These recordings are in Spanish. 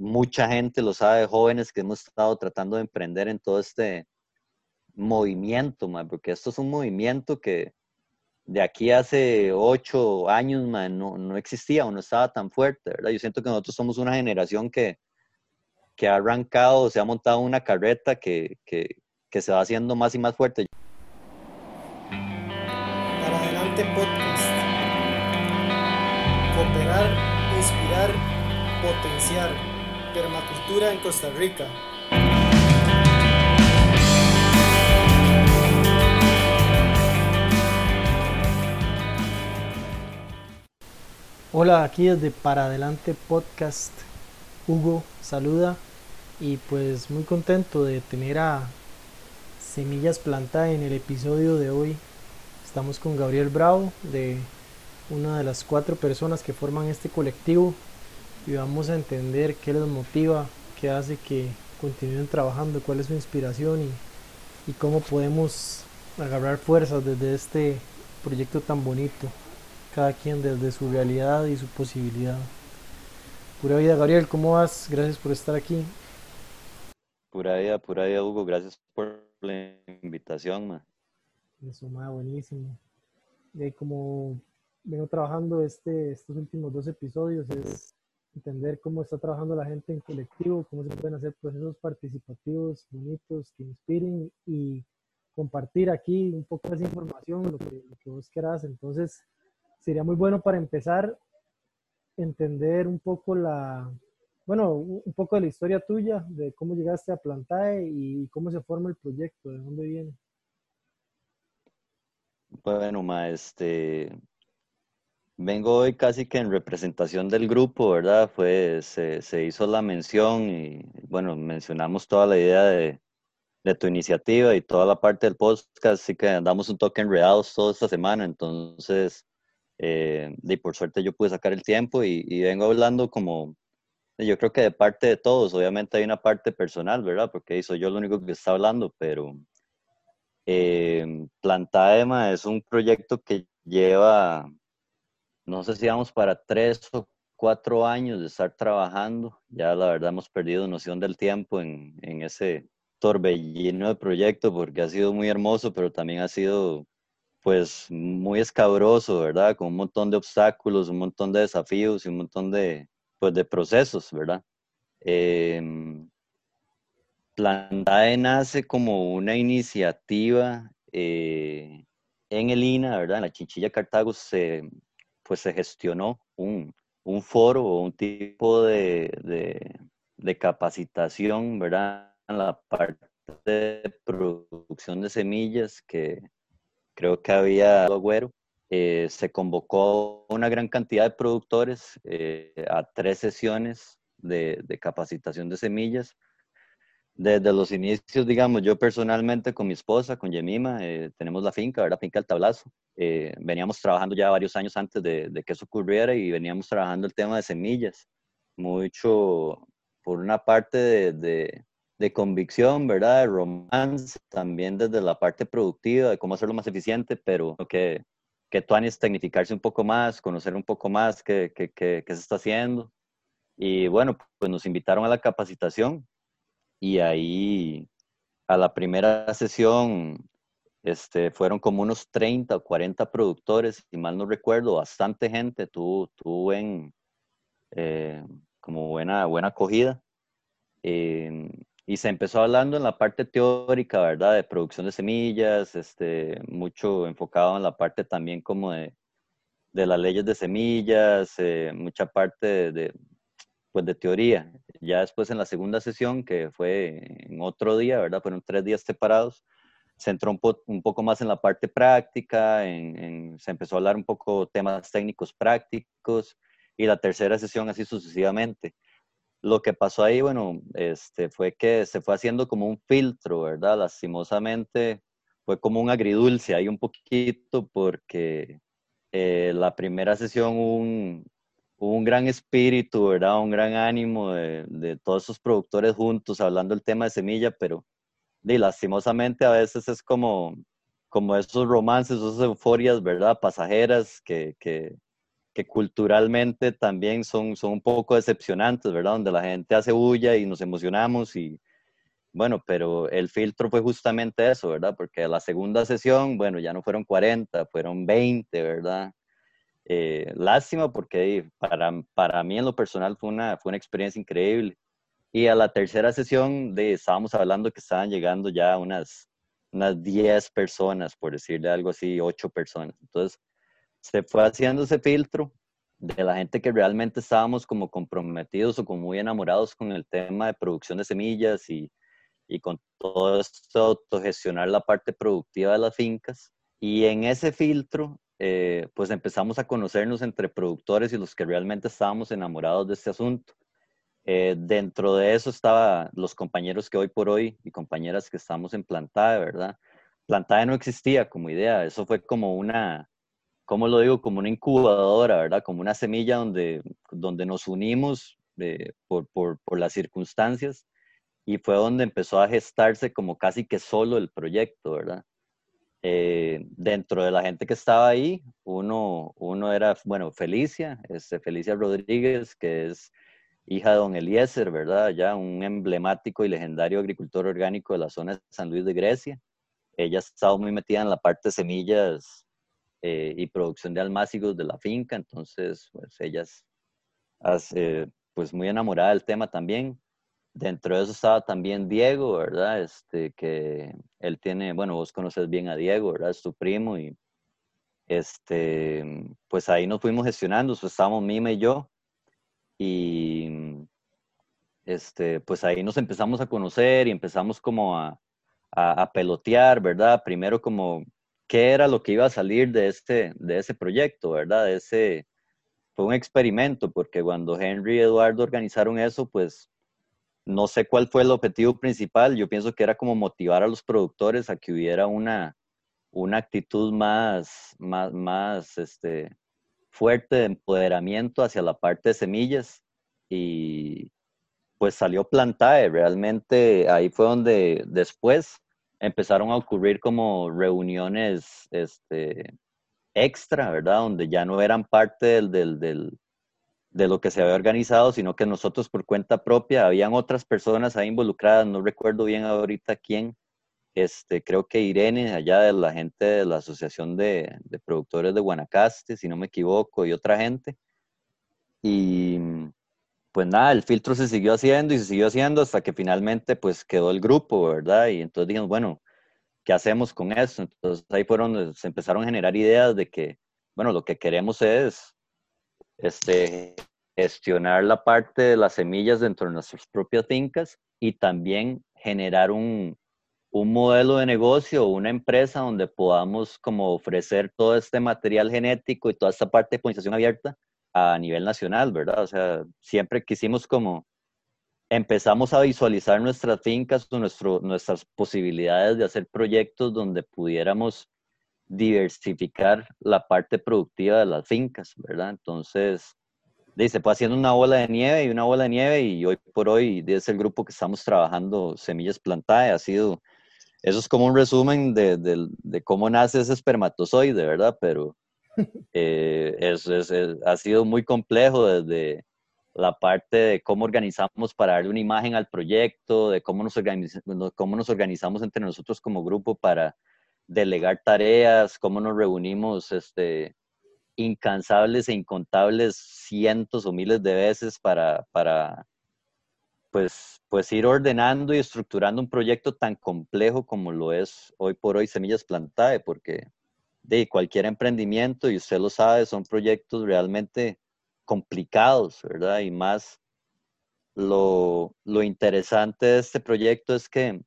mucha gente lo sabe, jóvenes que hemos estado tratando de emprender en todo este movimiento, porque esto es un movimiento que de aquí hace ocho años no, no, existía o no estaba tan fuerte, ¿verdad? Yo siento que nosotros somos una generación que, que ha arrancado, se ha montado una carreta que, que, que se va haciendo más y más fuerte. Para adelante podcast. Cooperar, inspirar, potenciar. Permacultura en Costa Rica. Hola, aquí desde Para Adelante Podcast. Hugo saluda y pues muy contento de tener a Semillas Planta en el episodio de hoy. Estamos con Gabriel Bravo, de una de las cuatro personas que forman este colectivo y vamos a entender qué les motiva, qué hace que continúen trabajando, cuál es su inspiración y, y cómo podemos agarrar fuerzas desde este proyecto tan bonito cada quien desde su realidad y su posibilidad. Pura vida, Gabriel, ¿cómo vas? Gracias por estar aquí. Pura vida, pura vida, Hugo, gracias por la invitación. Eso, ma, buenísimo. Y como vengo trabajando este, estos últimos dos episodios, es entender cómo está trabajando la gente en colectivo, cómo se pueden hacer procesos participativos bonitos que inspiren y compartir aquí un poco de información, lo que, lo vos querás. Entonces, sería muy bueno para empezar entender un poco la, bueno, un poco de la historia tuya, de cómo llegaste a Plantae y cómo se forma el proyecto, de dónde viene. Bueno, ma, este, vengo hoy casi que en representación del grupo, ¿verdad? Fue, se, se hizo la mención y, bueno, mencionamos toda la idea de, de tu iniciativa y toda la parte del podcast, así que andamos un toque enredados toda esta semana, entonces eh, y por suerte yo pude sacar el tiempo y, vengo hablando como, yo creo que de parte de todos, obviamente hay una parte personal, ¿verdad? Porque soy yo lo único que está hablando, pero eh, Plantaema es un proyecto que lleva, no sé si vamos para tres o cuatro años de estar trabajando. Ya la verdad hemos perdido noción del tiempo en, en ese torbellino de proyecto porque ha sido muy hermoso, pero también ha sido pues muy escabroso, ¿verdad? Con un montón de obstáculos, un montón de desafíos y un montón de, pues, de procesos, ¿verdad? Eh, Plantae nace como una iniciativa eh, en el INA, ¿verdad? En la Chinchilla Cartago se, pues, se gestionó un, un foro o un tipo de, de, capacitación, ¿verdad? En la parte de producción de semillas que creo que había Agüero. Eh, se convocó una gran cantidad de productores eh, a tres sesiones de, capacitación de semillas. Desde los inicios, digamos, yo personalmente con mi esposa, con Yemima, eh, tenemos la finca, la finca El Tablazo. veníamos trabajando ya varios años antes de, que eso ocurriera y veníamos trabajando el tema de semillas. Mucho, por una parte de de convicción, ¿verdad? De romance, también desde la parte productiva, de cómo hacerlo más eficiente, pero que, que es tecnificarse un poco más, conocer un poco más qué, qué, qué, qué se está haciendo. Y bueno, pues nos invitaron a la capacitación y ahí a la primera sesión este, fueron como unos 30 o 40 productores, si mal no recuerdo, bastante gente, tuvo, tuvo en, eh, como buena, buena acogida. Eh, y se empezó hablando en la parte teórica, ¿verdad? De producción de semillas, este, mucho enfocado en la parte también como de, de las leyes de semillas, eh, mucha parte de, pues de teoría. Ya después en la segunda sesión, que fue en otro día, ¿verdad? Fueron tres días separados, se entró un, un poco más en la parte práctica, en, se empezó a hablar un poco temas técnicos prácticos, y la tercera sesión así sucesivamente lo que pasó ahí, bueno, este, fue que se fue haciendo como un filtro, ¿verdad? Lastimosamente fue como un agridulce ahí un poquito porque eh, la primera sesión un, gran espíritu, ¿verdad? Un gran ánimo de, todos esos productores juntos hablando del tema de semilla, pero y lastimosamente a veces es como, como esos romances, esas euforias, ¿verdad? Pasajeras que culturalmente también son, son un poco decepcionantes, ¿verdad? Donde la gente hace bulla y nos emocionamos y bueno, pero el filtro fue justamente eso, ¿verdad? Porque la segunda sesión, bueno, ya no fueron 40, fueron 20, ¿verdad? Eh, lástima porque para, para mí en lo personal fue una, fue una experiencia increíble. Y a la tercera sesión de, estábamos hablando que estaban llegando ya unas, unas 10 personas, por decirle algo así, 8 personas. Entonces, se fue haciendo ese filtro de la gente que realmente estábamos como comprometidos o como muy enamorados con el tema de producción de semillas y, y con todo esto autogestionar la parte productiva de las fincas. Y en ese filtro, eh, pues empezamos a conocernos entre productores y los que realmente estábamos enamorados de este asunto. Eh, dentro de eso estaban los compañeros que hoy por hoy y compañeras que estamos en Plantae, ¿verdad? Plantae no existía como idea, eso fue como una, ¿cómo lo digo? Como una incubadora, ¿verdad? Como una semilla donde, donde nos unimos eh, por, por, por, las circunstancias y fue donde empezó a gestarse como casi que solo el proyecto, ¿verdad? Eh, dentro de la gente que estaba ahí, uno, uno era, bueno, Felicia, este, Felicia Rodríguez, que es hija de don Eliezer, ¿verdad? Ya un emblemático y legendario agricultor orgánico de la zona de San Luis de Grecia. Ella ha estado muy metida en la parte de semillas eh, y producción de almácigos de la finca, entonces pues ella es pues muy enamorada del tema también. Dentro de eso estaba también Diego, ¿verdad? Este, que él tiene, bueno, vos conoces bien a Diego, ¿verdad? Es tu primo y este, pues ahí nos fuimos gestionando, pues estábamos Mima y yo y este, pues ahí nos empezamos a conocer y empezamos como a, a, pelotear, ¿verdad? Primero como qué era lo que iba a salir de, este, de ese proyecto, ¿verdad? Ese, fue un experimento, porque cuando Henry y Eduardo organizaron eso, pues no sé cuál fue el objetivo principal. Yo pienso que era como motivar a los productores a que hubiera una, una actitud más, más, más este, fuerte de empoderamiento hacia la parte de semillas. Y pues salió Plantae. Realmente ahí fue donde después empezaron a ocurrir como reuniones este, extra, ¿verdad? Donde ya no eran parte del, del, del, de lo que se había organizado, sino que nosotros por cuenta propia, habían otras personas ahí involucradas, no recuerdo bien ahorita quién, este, creo que Irene, allá de la gente de la Asociación de, de Productores de Guanacaste, si no me equivoco, y otra gente. Y pues nada, el filtro se siguió haciendo y se siguió haciendo hasta que finalmente pues quedó el grupo, ¿verdad? Y entonces dijimos, bueno, ¿qué hacemos con eso? Entonces ahí fueron, se empezaron a generar ideas de que, bueno, lo que queremos es este, gestionar la parte de las semillas dentro de nuestras propias fincas y también generar un, un modelo de negocio una empresa donde podamos como ofrecer todo este material genético y toda esta parte de polinización abierta a nivel nacional, ¿verdad? O sea, siempre quisimos como empezamos a visualizar nuestras fincas nuestro, nuestras posibilidades de hacer proyectos donde pudiéramos diversificar la parte productiva de las fincas, ¿verdad? Entonces, se fue haciendo una bola de nieve y una bola de nieve y hoy por hoy es el grupo que estamos trabajando, Semillas Plantae, ha sido, eso es como un resumen de, de, cómo nace ese espermatozoide, ¿verdad? Pero eh, es, ha sido muy complejo desde la parte de cómo organizamos para darle una imagen al proyecto, de cómo nos, cómo nos organizamos entre nosotros como grupo para delegar tareas, cómo nos reunimos este, incansables e incontables cientos o miles de veces para, para pues, pues ir ordenando y estructurando un proyecto tan complejo como lo es hoy por hoy Semillas Plantae, porque de cualquier emprendimiento, y usted lo sabe, son proyectos realmente complicados, ¿verdad? Y más lo, lo interesante de este proyecto es que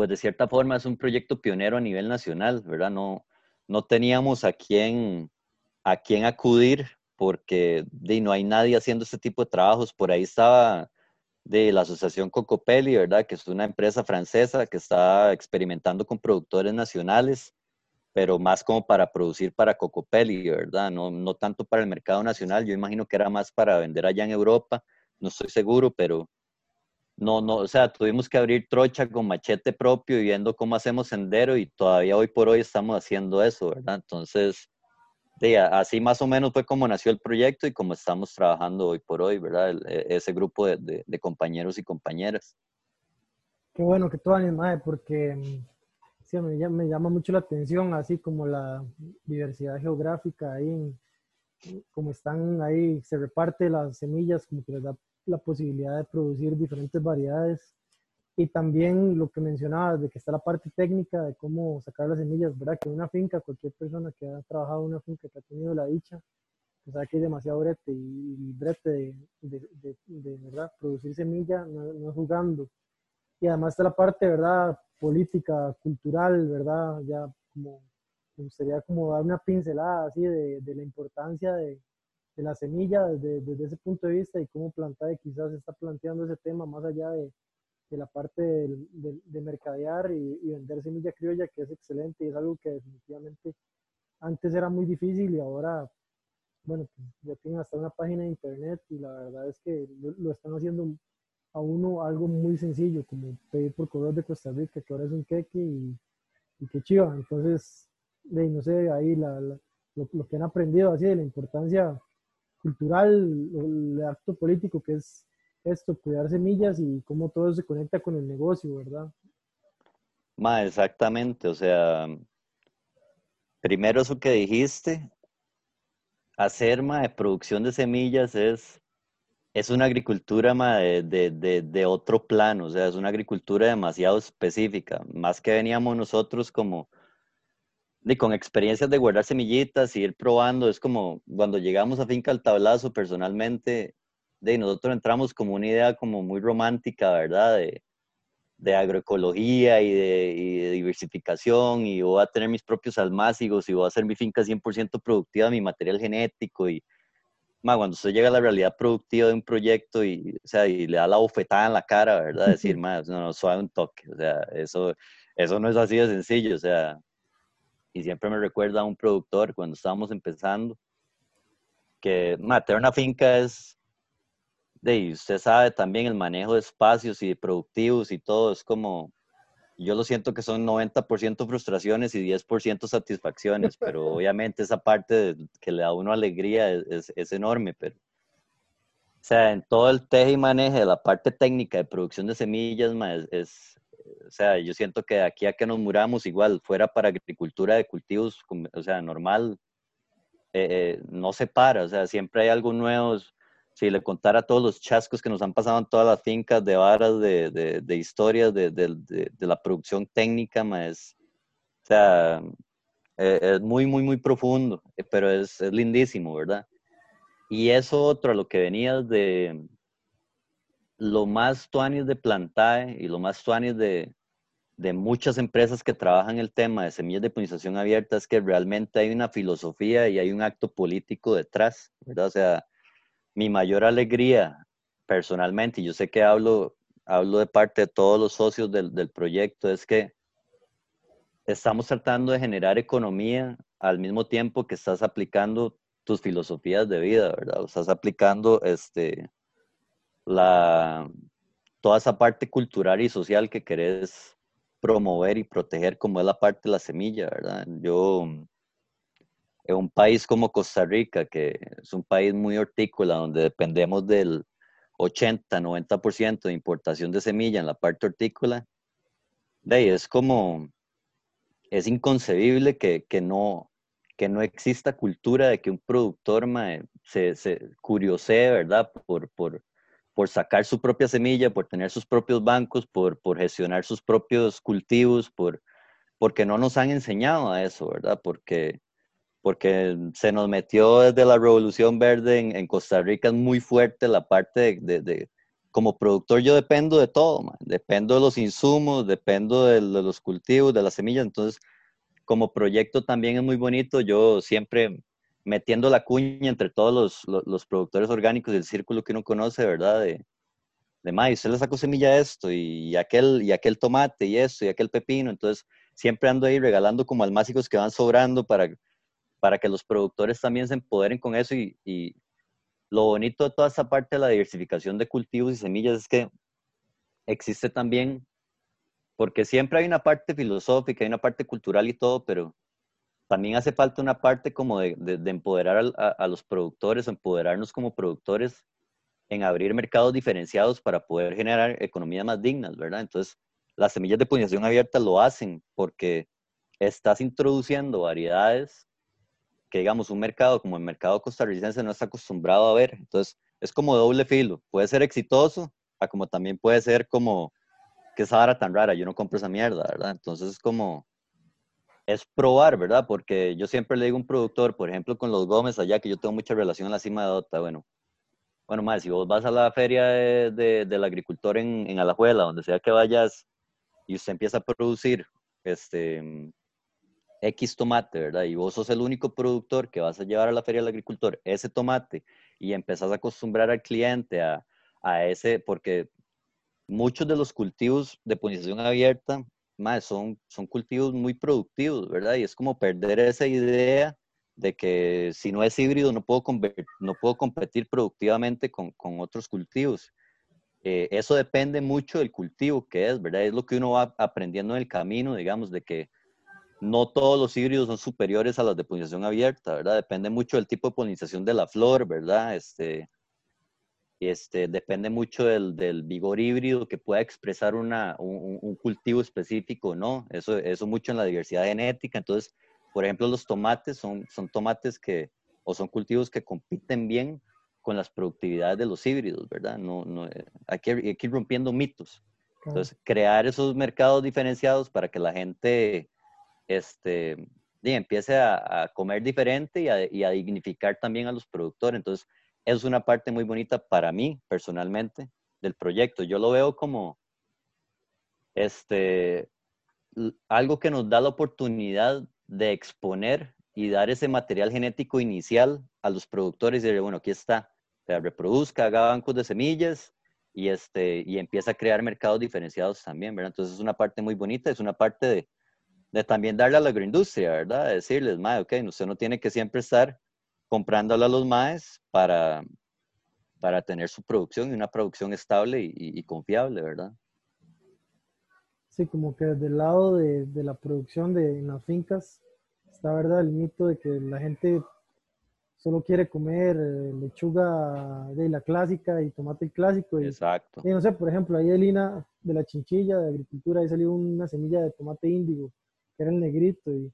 pues de cierta forma es un proyecto pionero a nivel nacional, ¿verdad? No, no teníamos a quién, a quién acudir porque de, no hay nadie haciendo este tipo de trabajos. Por ahí estaba de la Asociación Cocopelli, ¿verdad? Que es una empresa francesa que está experimentando con productores nacionales, pero más como para producir para Cocopelli, ¿verdad? No, no tanto para el mercado nacional. Yo imagino que era más para vender allá en Europa, no estoy seguro, pero no, no, o sea, tuvimos que abrir trocha con machete propio y viendo cómo hacemos sendero y todavía hoy por hoy estamos haciendo eso, ¿verdad? Entonces, así más o menos fue como nació el proyecto y como estamos trabajando hoy por hoy, ¿verdad? E, ese grupo de, compañeros y compañeras. Qué bueno que tú animas, porque mm, sí, me, llama mucho la atención, así como la diversidad geográfica ahí, como están ahí, se reparte las semillas, como que les da la posibilidad de producir diferentes variedades y también lo que mencionabas de que está la parte técnica de cómo sacar las semillas, ¿verdad? Que una finca, cualquier persona que ha trabajado en una finca, que ha tenido la dicha, pues sabe que hay demasiado brete y, brete de, de, de, ¿verdad? Producir semilla no, no, jugando. Y además está la parte, ¿verdad? Política, cultural, ¿verdad? Ya como me gustaría como dar una pincelada así de, la importancia de, la semilla desde, desde, ese punto de vista y cómo plantar, quizás está planteando ese tema más allá de, de la parte de, mercadear y, vender semilla criolla, que es excelente y es algo que definitivamente antes era muy difícil y ahora, bueno, pues ya tienen hasta una página de internet y la verdad es que lo, están haciendo a uno algo muy sencillo, como pedir por correo de Costa Rica, que ahora es un queque y, y que chiva. Entonces, de, no sé, ahí la, lo, lo, que han aprendido así de la importancia cultural, el acto político que es esto, cuidar semillas y cómo todo se conecta con el negocio, ¿verdad? Ma, exactamente, o sea, primero eso que dijiste, hacer ma, de producción de semillas es, es una agricultura ma, de, de, de, otro plano, o sea, es una agricultura demasiado específica, más que veníamos nosotros como de, con experiencias de guardar semillitas y ir probando, es como cuando llegamos a Finca al Tablazo personalmente, de nosotros entramos como una idea como muy romántica, ¿verdad? De, de agroecología y de, diversificación y voy a tener mis propios almácigos y voy a hacer mi finca 100% productiva, mi material genético y ma, cuando usted llega a la realidad productiva de un proyecto y, o sea, y le da la bofetada en la cara, ¿verdad? Decir, ma, no, no, suave un toque, o sea, eso, eso no es así de sencillo, o sea, y siempre me recuerda a un productor cuando estábamos empezando, que ma, tener una finca es de, usted sabe también el manejo de espacios y productivos y todo, es como, yo lo siento que son 90% frustraciones y 10% satisfacciones, pero obviamente esa parte que le da a uno alegría es, es, enorme, pero, o sea, en todo el teje y maneje de la parte técnica de producción de semillas, es, o sea, yo siento que aquí a que nos muramos igual, fuera para agricultura de cultivos, o sea, normal, eh, eh, no se para, o sea, siempre hay algo nuevo, si le contara todos los chascos que nos han pasado en todas las fincas de varas, de, de, de historias, de, de, la producción técnica, es, o sea, e, es, muy, muy, muy profundo, eh, pero es, es lindísimo, ¿verdad? Y eso otro, a lo que venías de lo más tuanis de plantae y lo más tuanis de, de muchas empresas que trabajan el tema de semillas de polinización abierta es que realmente hay una filosofía y hay un acto político detrás, ¿verdad? O sea, mi mayor alegría personalmente, y yo sé que hablo, hablo de parte de todos los socios del, del proyecto, es que estamos tratando de generar economía al mismo tiempo que estás aplicando tus filosofías de vida, ¿verdad? Estás aplicando este, la, toda esa parte cultural y social que querés promover y proteger, como es la parte de la semilla, ¿verdad? Yo, en un país como Costa Rica, que es un país muy hortícola, donde dependemos del 80-90% de importación de semilla en la parte hortícola, de ahí es como, es inconcebible que, que, no, que no exista cultura de que un productor se, se curiosee, ¿verdad? Por, por, por sacar su propia semilla, por tener sus propios bancos, por, por gestionar sus propios cultivos, por, porque no nos han enseñado a eso, ¿verdad? Porque porque se nos metió desde la Revolución Verde en, Costa Rica, es muy fuerte la parte de, como productor yo dependo de todo, dependo de los insumos, dependo de, los cultivos, de las semillas, entonces como proyecto también es muy bonito, yo siempre metiendo la cuña entre todos los, los, productores orgánicos del círculo que uno conoce, ¿verdad? De, de maíz, usted le sacó semilla a esto y, aquel, y aquel tomate y esto y aquel pepino, entonces siempre ando ahí regalando como almácigos que van sobrando para para que los productores también se empoderen con eso y, y lo bonito de toda esta parte de la diversificación de cultivos y semillas es que existe también, porque siempre hay una parte filosófica, hay una parte cultural y todo, pero también hace falta una parte como de, de, empoderar a, a, los productores, empoderarnos como productores en abrir mercados diferenciados para poder generar economías más dignas, ¿verdad? Entonces, las semillas de polinización abierta lo hacen porque estás introduciendo variedades que, digamos, un mercado como el mercado costarricense no está acostumbrado a ver. Entonces, es como doble filo. Puede ser exitoso, a como también puede ser como que esa vara tan rara, yo no compro esa mierda, ¿verdad? Entonces, es como, es probar, ¿verdad? Porque yo siempre le digo a un productor, por ejemplo, con los Gómez allá, que yo tengo mucha relación en la cima de Dota, bueno, bueno, más, si vos vas a la feria de, del agricultor en, en Alajuela, donde sea que vayas, y usted empieza a producir este, X tomate, ¿verdad? Y vos sos el único productor que vas a llevar a la feria del agricultor ese tomate y empezás a acostumbrar al cliente a, a ese, porque muchos de los cultivos de polinización abierta, más son, son cultivos muy productivos, ¿verdad? Y es como perder esa idea de que si no es híbrido no puedo, no puedo competir productivamente con, con otros cultivos. Eh, eso depende mucho del cultivo que es, ¿verdad? Es lo que uno va aprendiendo en el camino, digamos, de que no todos los híbridos son superiores a los de polinización abierta, ¿verdad? Depende mucho del tipo de polinización de la flor, ¿verdad? Este, este, depende mucho del, del vigor híbrido que pueda expresar una, un, un, cultivo específico, ¿no? Eso, eso mucho en la diversidad genética. Entonces, por ejemplo, los tomates son, son tomates que, o son cultivos que compiten bien con las productividades de los híbridos, ¿verdad? No, no, eh, hay, que, hay que ir rompiendo mitos. Entonces, crear esos mercados diferenciados para que la gente este, y empiece a, a, comer diferente y a, y a, dignificar también a los productores. Entonces, es una parte muy bonita para mí, personalmente, del proyecto. Yo lo veo como este, algo que nos da la oportunidad de exponer y dar ese material genético inicial a los productores y decir, bueno, aquí está, se reproduzca, haga bancos de semillas y, este, y empieza a crear mercados diferenciados también, ¿verdad? Entonces es una parte muy bonita, es una parte de, también darle a la agroindustria, ¿verdad? De decirles, mae, ok, usted no tiene que siempre estar comprándole a los maes para, para tener su producción y una producción estable y, y, confiable, ¿verdad? Sí, como que desde el lado de, de la producción de en las fincas está, ¿verdad? El mito de que la gente solo quiere comer eh, lechuga de la clásica y tomate clásico. Y, Exacto. Y no sé, por ejemplo, ahí de Lina, de la chinchilla de agricultura, ahí salió una semilla de tomate índigo era el negrito. Y,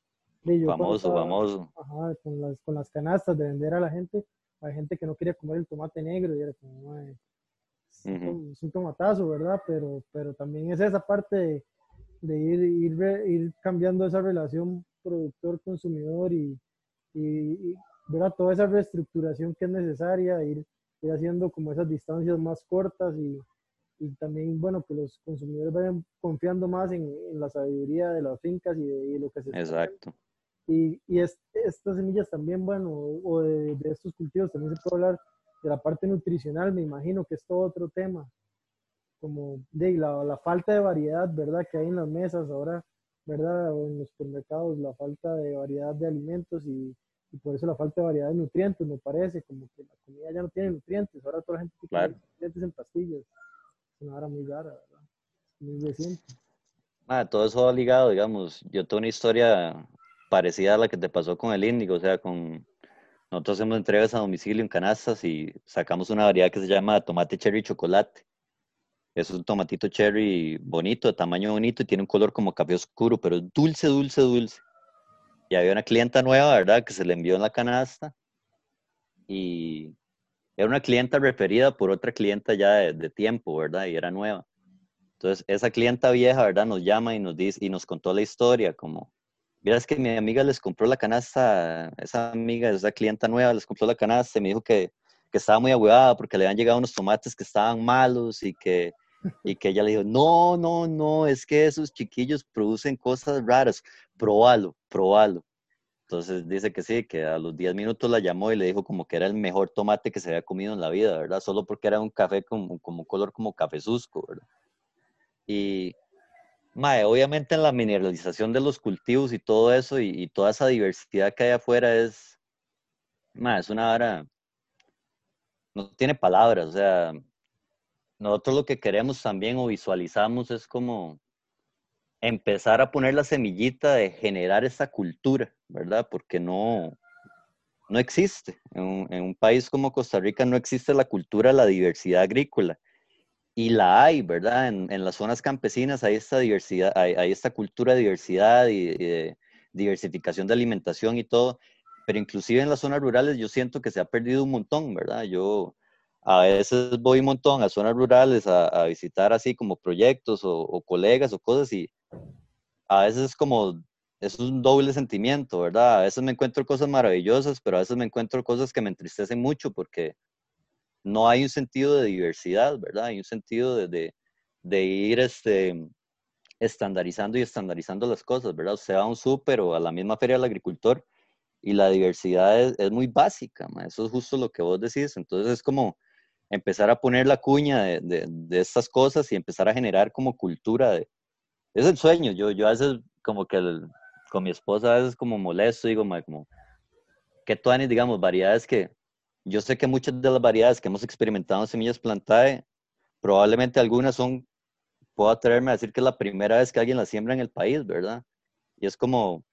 y yo famoso, famoso. Ajá, con las, con las canastas de vender a la gente, hay gente que no quería comer el tomate negro y era como, es, un, tomatazo, ¿verdad? Pero, pero también es esa parte de, de ir, ir, ir, cambiando esa relación productor-consumidor y, y, ¿verdad? toda esa reestructuración que es necesaria, ir, ir haciendo como esas distancias más cortas y, y también, bueno, que los consumidores vayan confiando más en, en la sabiduría de las fincas y de, lo que se Exacto. Y, y es, estas semillas también, bueno, o de, de, estos cultivos también se puede hablar de la parte nutricional, me imagino que es todo otro tema, como de la, la falta de variedad, ¿verdad? Que hay en las mesas ahora, ¿verdad? O en los supermercados, la falta de variedad de alimentos y, y por eso la falta de variedad de nutrientes, me parece, como que la comida ya no tiene nutrientes, ahora toda la gente tiene claro. nutrientes en pastillas una hora muy rara, ¿verdad? Muy reciente. Ah, todo eso va ligado, digamos. Yo tengo una historia parecida a la que te pasó con el índigo, o sea, con nosotros hacemos entregas a domicilio en canastas y sacamos una variedad que se llama tomate cherry chocolate. Es un tomatito cherry bonito, de tamaño bonito y tiene un color como café oscuro, pero es dulce, dulce, dulce. Y había una clienta nueva, ¿verdad? Que se le envió en la canasta y era una clienta referida por otra clienta ya de, de, tiempo, ¿verdad? Y era nueva. Entonces, esa clienta vieja, ¿verdad? Nos llama y nos dice y nos contó la historia, como, miras que mi amiga les compró la canasta, esa amiga, esa clienta nueva les compró la canasta y me dijo que, que estaba muy aguada porque le habían llegado unos tomates que estaban malos y que, y que ella le dijo, no, no, no, es que esos chiquillos producen cosas raras, probalo, probalo. Entonces dice que sí, que a los 10 minutos la llamó y le dijo como que era el mejor tomate que se había comido en la vida, ¿verdad? Solo porque era un café como, como color como cafezusco, ¿verdad? Y, mae, obviamente en la mineralización de los cultivos y todo eso y, toda esa diversidad que hay afuera es, mae, es una vara, no tiene palabras, o sea, nosotros lo que queremos también o visualizamos es como empezar a poner la semillita de generar esa cultura, ¿verdad? Porque no, no existe. En un, país como Costa Rica no existe la cultura la diversidad agrícola. Y la hay, ¿verdad? En, las zonas campesinas hay esta diversidad, hay, esta cultura de diversidad y, de diversificación de alimentación y todo. Pero inclusive en las zonas rurales yo siento que se ha perdido un montón, ¿verdad? Yo a veces voy un montón a zonas rurales a, visitar así como proyectos o, o colegas o cosas y a veces es como es un doble sentimiento, ¿verdad? A veces me encuentro cosas maravillosas, pero a veces me encuentro cosas que me entristecen mucho porque no hay un sentido de diversidad, ¿verdad? Hay un sentido de, de, ir este, estandarizando y estandarizando las cosas, ¿verdad? Usted va a un súper o a la misma feria del agricultor y la diversidad es, muy básica, eso es justo lo que vos decís. Entonces es como empezar a poner la cuña de, de, estas cosas y empezar a generar como cultura. Es el sueño, yo, yo a veces como que con mi esposa a veces como molesto, digo, como, que tú digamos, variedades que, yo sé que muchas de las variedades que hemos experimentado en semillas plantae, probablemente algunas son, puedo atreverme a decir que es la primera vez que alguien las siembra en el país, ¿verdad? Y es como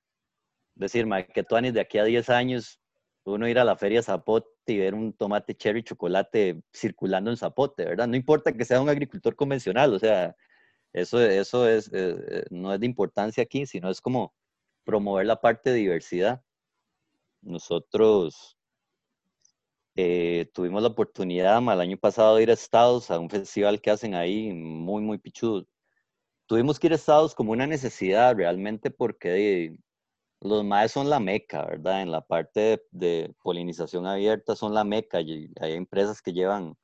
decir, que tú de aquí a 10 años, uno ir a la feria Zapote y ver un tomate cherry chocolate circulando en Zapote, ¿verdad? No importa que sea un agricultor convencional, o sea, eso, eso es, eh, eh, no es de importancia aquí, sino es como promover la parte de diversidad. Nosotros eh, tuvimos la oportunidad el año pasado de ir a Estados, a un festival que hacen ahí muy, muy pichudo. Tuvimos que ir a Estados como una necesidad realmente porque los maes son la meca, ¿verdad? En la parte de, polinización abierta son la meca y hay empresas que llevan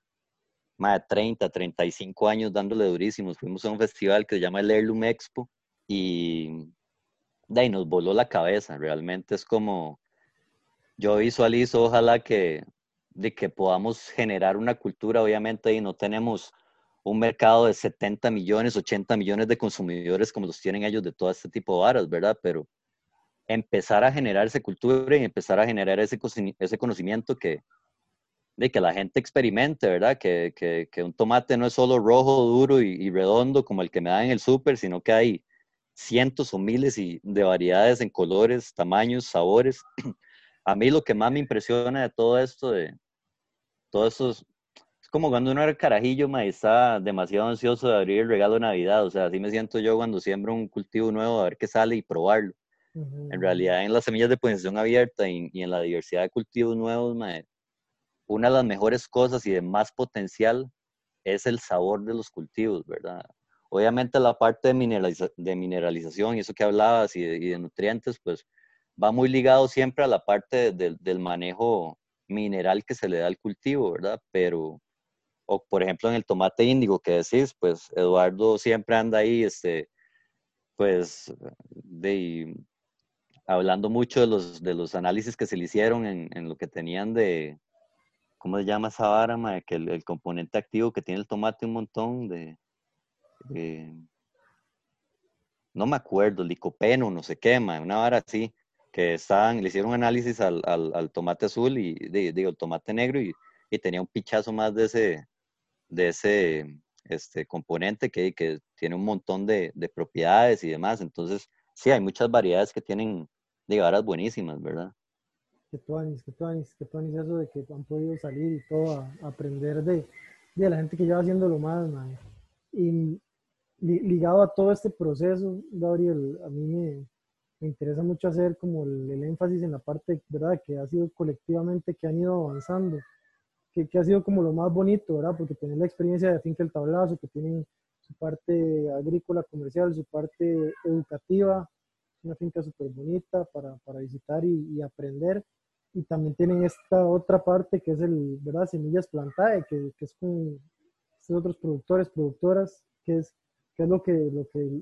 más de 30, 35 años dándole durísimos. Fuimos a un festival que se llama el Heirloom Expo y de ahí nos voló la cabeza. Realmente es como, yo visualizo, ojalá que, de que podamos generar una cultura, obviamente, y no tenemos un mercado de 70 millones, 80 millones de consumidores como los tienen ellos de todo este tipo de varas, ¿verdad? Pero empezar a generar esa cultura y empezar a generar ese, ese conocimiento que, de que la gente experimente, ¿verdad? Que, que, que, un tomate no es solo rojo, duro y, y redondo como el que me da en el súper, sino que hay cientos o miles y de variedades en colores, tamaños, sabores. A mí lo que más me impresiona de todo esto, de todo eso, es, como cuando uno era carajillo, ma, está demasiado ansioso de abrir el regalo de Navidad. O sea, así me siento yo cuando siembro un cultivo nuevo, a ver qué sale y probarlo. En realidad, en las semillas de polinización abierta y, en la diversidad de cultivos nuevos, una de las mejores cosas y de más potencial es el sabor de los cultivos, ¿verdad? Obviamente la parte de, de mineralización y eso que hablabas y de, nutrientes, pues va muy ligado siempre a la parte del manejo mineral que se le da al cultivo, ¿verdad? Pero, o por ejemplo en el tomate índigo que decís, pues Eduardo siempre anda ahí, este, pues, de, hablando mucho de los, de los análisis que se le hicieron en, en lo que tenían de, ¿cómo se llama esa vara, Que el, el, componente activo que tiene el tomate un montón de, eh, no me acuerdo, licopeno, no sé qué, una vara así, que estaban, le hicieron análisis al, al, tomate azul y digo, el tomate negro y, y, tenía un pichazo más de ese, de ese este, componente que, que tiene un montón de, de, propiedades y demás. Entonces, sí, hay muchas variedades que tienen, digo, varas buenísimas, ¿verdad? Que tuanis, que tuanis, que tuanis eso de que han podido salir y todo a, aprender de, de, la gente que lleva haciendo lo más, Y ligado a todo este proceso, Gabriel, a mí me, interesa mucho hacer como el, énfasis en la parte, ¿verdad?, que ha sido colectivamente, que han ido avanzando, que, que, ha sido como lo más bonito, ¿verdad?, porque tener la experiencia de Finca El Tablazo, que tienen su parte agrícola, comercial, su parte educativa, una finca súper bonita para, para, visitar y, aprender. Y también tienen esta otra parte que es el, ¿verdad? Semillas Plantae, que, que es con otros productores, productoras, que es ¿Qué es lo que, lo que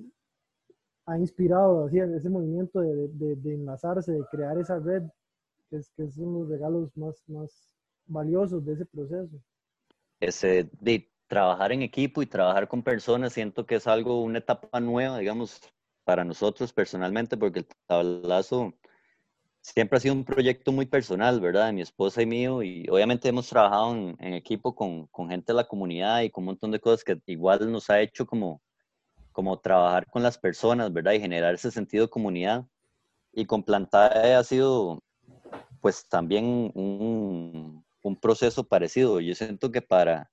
ha inspirado así, ese movimiento de, de, de, enlazarse, de crear esa red, que es, que es uno de los regalos más, más valiosos de ese proceso? Ese, de trabajar en equipo y trabajar con personas, siento que es algo, una etapa nueva, digamos, para nosotros personalmente, porque el tablazo siempre ha sido un proyecto muy personal, ¿verdad? De mi esposa y mío, y obviamente hemos trabajado en, en equipo con, con, gente de la comunidad y con un montón de cosas que igual nos ha hecho como como trabajar con las personas, ¿verdad? Y generar ese sentido de comunidad. Y con Plantae ha sido, pues también un, proceso parecido. Yo siento que para,